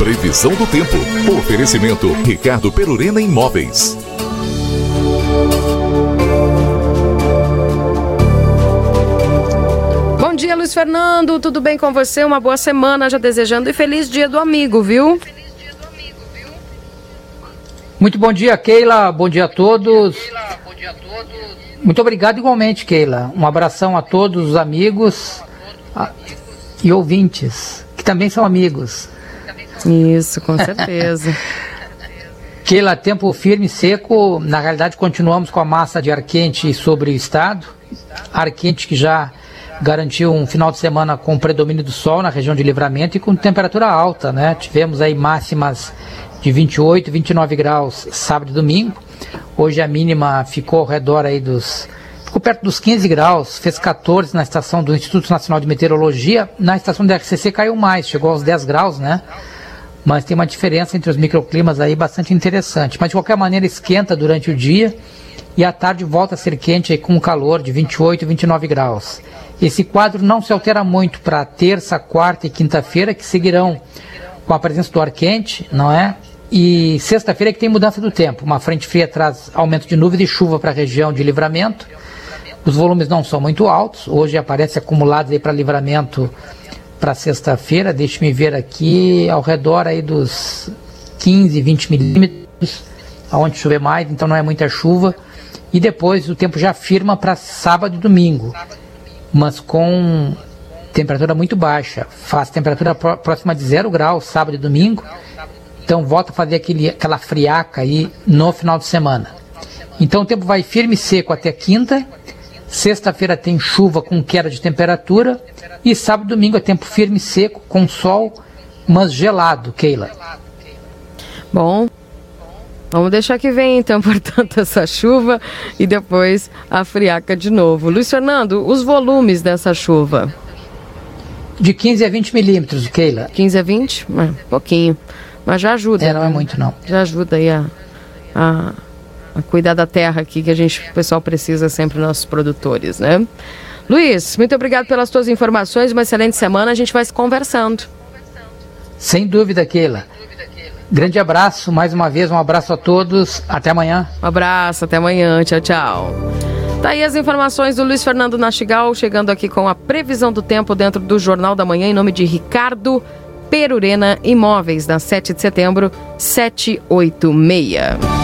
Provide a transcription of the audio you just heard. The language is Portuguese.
Previsão do tempo. Oferecimento Ricardo Perurena Imóveis. Bom dia, Luiz Fernando. Tudo bem com você? Uma boa semana já desejando e feliz dia do amigo, viu? Muito bom dia, Keila. Bom dia a todos. Muito obrigado igualmente, Keila. Um abração a todos os amigos e ouvintes, que também são amigos. Isso, com certeza. Keila, tempo firme e seco. Na realidade, continuamos com a massa de ar quente sobre o estado. Ar quente que já garantiu um final de semana com predomínio do sol na região de livramento e com temperatura alta, né? Tivemos aí máximas de 28, 29 graus sábado e domingo. Hoje a mínima ficou ao redor aí dos ficou perto dos 15 graus, fez 14 na estação do Instituto Nacional de Meteorologia, na estação do RCC caiu mais, chegou aos 10 graus, né? Mas tem uma diferença entre os microclimas aí bastante interessante. Mas de qualquer maneira esquenta durante o dia e à tarde volta a ser quente aí com um calor de 28, 29 graus. Esse quadro não se altera muito para terça, quarta e quinta-feira, que seguirão com a presença do ar quente, não é? E sexta-feira é que tem mudança do tempo. Uma frente fria traz aumento de nuvens e chuva para a região de livramento. Os volumes não são muito altos. Hoje aparece acumulados aí para livramento para sexta-feira, deixe-me ver aqui, ao redor aí dos 15, 20 milímetros, aonde chover mais, então não é muita chuva. E depois o tempo já firma para sábado e domingo, mas com temperatura muito baixa. Faz temperatura próxima de zero graus sábado e domingo, então volta a fazer aquele, aquela friaca aí no final de semana. Então o tempo vai firme e seco até quinta, Sexta-feira tem chuva com queda de temperatura. E sábado e domingo é tempo firme e seco, com sol, mas gelado, Keila. Bom, vamos deixar que vem então, portanto, essa chuva e depois a friaca de novo. Luiz Fernando, os volumes dessa chuva? De 15 a 20 milímetros, Keila. 15 a 20? É, pouquinho. Mas já ajuda. É, não é né? muito não. Já ajuda aí a a cuidar da terra aqui que a gente, o pessoal precisa sempre, nossos produtores, né? Luiz, muito obrigado pelas tuas informações, uma excelente semana, a gente vai se conversando. Sem dúvida, Keila. Grande abraço, mais uma vez, um abraço a todos, até amanhã. Um abraço, até amanhã, tchau, tchau. Tá aí as informações do Luiz Fernando Nastigal, chegando aqui com a previsão do tempo dentro do Jornal da Manhã, em nome de Ricardo Perurena Imóveis, na 7 de setembro, 786.